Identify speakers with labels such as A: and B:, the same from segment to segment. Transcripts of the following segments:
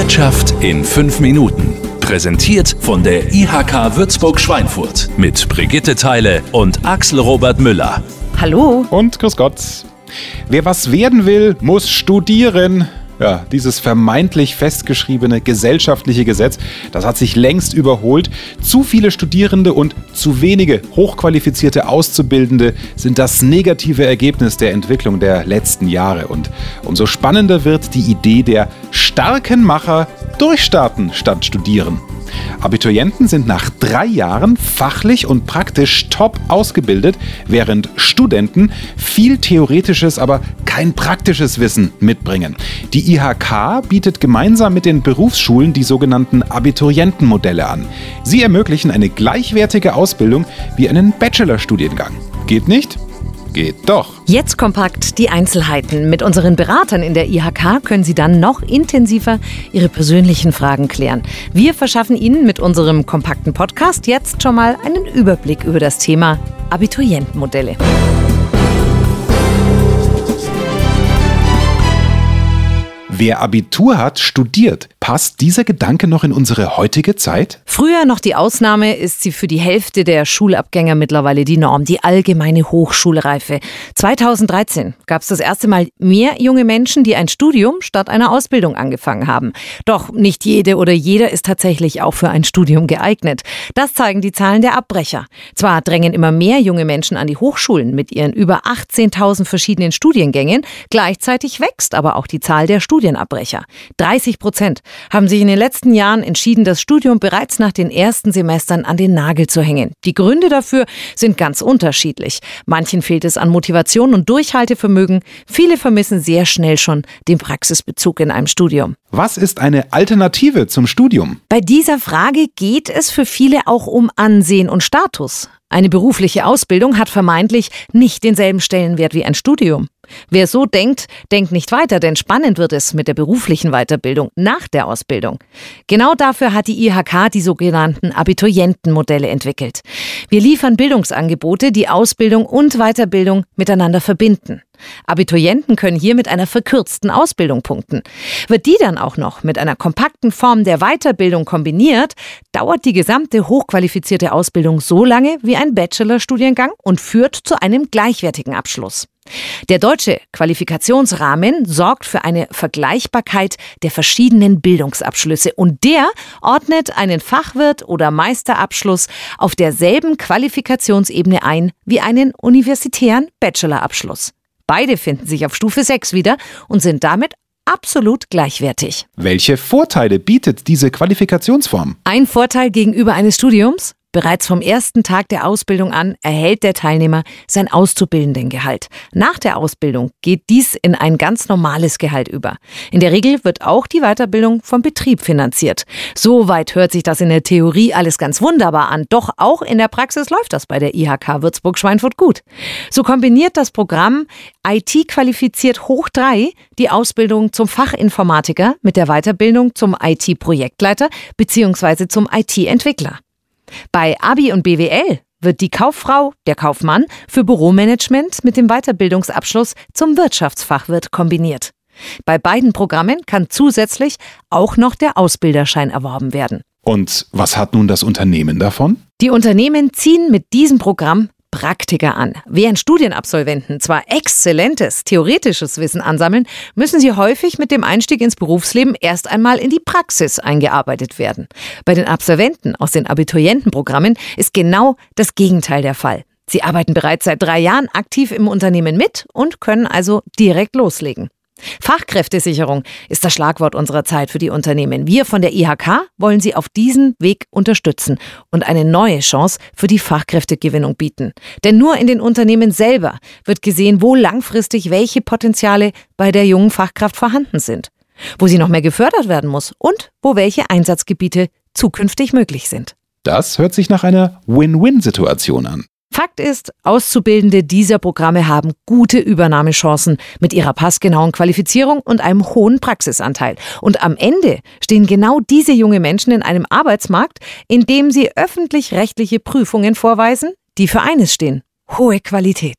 A: Wirtschaft in fünf Minuten. Präsentiert von der IHK Würzburg-Schweinfurt mit Brigitte Teile und Axel Robert Müller.
B: Hallo.
C: Und grüß Gott. Wer was werden will, muss studieren. Ja, dieses vermeintlich festgeschriebene gesellschaftliche Gesetz, das hat sich längst überholt. Zu viele Studierende und zu wenige hochqualifizierte Auszubildende sind das negative Ergebnis der Entwicklung der letzten Jahre. Und umso spannender wird die Idee der starken Macher durchstarten statt studieren. Abiturienten sind nach drei Jahren fachlich und praktisch top ausgebildet, während Studenten viel theoretisches, aber kein praktisches Wissen mitbringen. Die IHK bietet gemeinsam mit den Berufsschulen die sogenannten Abiturientenmodelle an. Sie ermöglichen eine gleichwertige Ausbildung wie einen Bachelorstudiengang. Geht nicht? Geht doch.
B: Jetzt kompakt die Einzelheiten. Mit unseren Beratern in der IHK können Sie dann noch intensiver Ihre persönlichen Fragen klären. Wir verschaffen Ihnen mit unserem kompakten Podcast jetzt schon mal einen Überblick über das Thema Abiturientenmodelle.
C: Wer Abitur hat, studiert. Passt dieser Gedanke noch in unsere heutige Zeit?
B: Früher noch die Ausnahme, ist sie für die Hälfte der Schulabgänger mittlerweile die Norm, die allgemeine Hochschulreife. 2013 gab es das erste Mal mehr junge Menschen, die ein Studium statt einer Ausbildung angefangen haben. Doch nicht jede oder jeder ist tatsächlich auch für ein Studium geeignet. Das zeigen die Zahlen der Abbrecher. Zwar drängen immer mehr junge Menschen an die Hochschulen mit ihren über 18.000 verschiedenen Studiengängen, gleichzeitig wächst aber auch die Zahl der Studien Studienabbrecher. 30 Prozent haben sich in den letzten Jahren entschieden, das Studium bereits nach den ersten Semestern an den Nagel zu hängen. Die Gründe dafür sind ganz unterschiedlich. Manchen fehlt es an Motivation und Durchhaltevermögen. Viele vermissen sehr schnell schon den Praxisbezug in einem Studium.
C: Was ist eine Alternative zum Studium?
B: Bei dieser Frage geht es für viele auch um Ansehen und Status. Eine berufliche Ausbildung hat vermeintlich nicht denselben Stellenwert wie ein Studium. Wer so denkt, denkt nicht weiter, denn spannend wird es mit der beruflichen Weiterbildung nach der Ausbildung. Genau dafür hat die IHK die sogenannten Abiturientenmodelle entwickelt. Wir liefern Bildungsangebote, die Ausbildung und Weiterbildung miteinander verbinden. Abiturienten können hier mit einer verkürzten Ausbildung punkten. Wird die dann auch noch mit einer kompakten Form der Weiterbildung kombiniert, dauert die gesamte hochqualifizierte Ausbildung so lange wie ein Bachelorstudiengang und führt zu einem gleichwertigen Abschluss. Der deutsche Qualifikationsrahmen sorgt für eine Vergleichbarkeit der verschiedenen Bildungsabschlüsse und der ordnet einen Fachwirt oder Meisterabschluss auf derselben Qualifikationsebene ein wie einen universitären Bachelorabschluss. Beide finden sich auf Stufe 6 wieder und sind damit absolut gleichwertig.
C: Welche Vorteile bietet diese Qualifikationsform?
B: Ein Vorteil gegenüber eines Studiums? Bereits vom ersten Tag der Ausbildung an erhält der Teilnehmer sein Auszubildendengehalt. Nach der Ausbildung geht dies in ein ganz normales Gehalt über. In der Regel wird auch die Weiterbildung vom Betrieb finanziert. Soweit hört sich das in der Theorie alles ganz wunderbar an. Doch auch in der Praxis läuft das bei der IHK Würzburg-Schweinfurt gut. So kombiniert das Programm IT qualifiziert hoch 3 die Ausbildung zum Fachinformatiker mit der Weiterbildung zum IT-Projektleiter bzw. zum IT-Entwickler. Bei Abi und BWL wird die Kauffrau, der Kaufmann für Büromanagement mit dem Weiterbildungsabschluss zum Wirtschaftsfachwirt kombiniert. Bei beiden Programmen kann zusätzlich auch noch der Ausbilderschein erworben werden.
C: Und was hat nun das Unternehmen davon?
B: Die Unternehmen ziehen mit diesem Programm Praktiker an. Während Studienabsolventen zwar exzellentes theoretisches Wissen ansammeln, müssen sie häufig mit dem Einstieg ins Berufsleben erst einmal in die Praxis eingearbeitet werden. Bei den Absolventen aus den Abiturientenprogrammen ist genau das Gegenteil der Fall. Sie arbeiten bereits seit drei Jahren aktiv im Unternehmen mit und können also direkt loslegen. Fachkräftesicherung ist das Schlagwort unserer Zeit für die Unternehmen. Wir von der IHK wollen sie auf diesem Weg unterstützen und eine neue Chance für die Fachkräftegewinnung bieten. Denn nur in den Unternehmen selber wird gesehen, wo langfristig welche Potenziale bei der jungen Fachkraft vorhanden sind, wo sie noch mehr gefördert werden muss und wo welche Einsatzgebiete zukünftig möglich sind.
C: Das hört sich nach einer Win-Win-Situation an.
B: Fakt ist, Auszubildende dieser Programme haben gute Übernahmechancen mit ihrer passgenauen Qualifizierung und einem hohen Praxisanteil. Und am Ende stehen genau diese junge Menschen in einem Arbeitsmarkt, in dem sie öffentlich-rechtliche Prüfungen vorweisen, die für eines stehen. Hohe Qualität.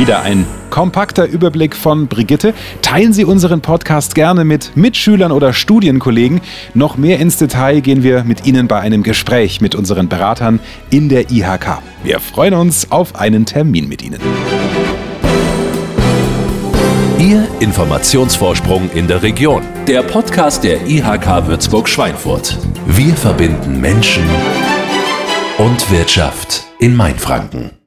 C: Wieder ein kompakter Überblick von Brigitte. Teilen Sie unseren Podcast gerne mit Mitschülern oder Studienkollegen. Noch mehr ins Detail gehen wir mit Ihnen bei einem Gespräch mit unseren Beratern in der IHK. Wir freuen uns auf einen Termin mit Ihnen.
A: Ihr Informationsvorsprung in der Region. Der Podcast der IHK Würzburg-Schweinfurt. Wir verbinden Menschen und Wirtschaft in Mainfranken.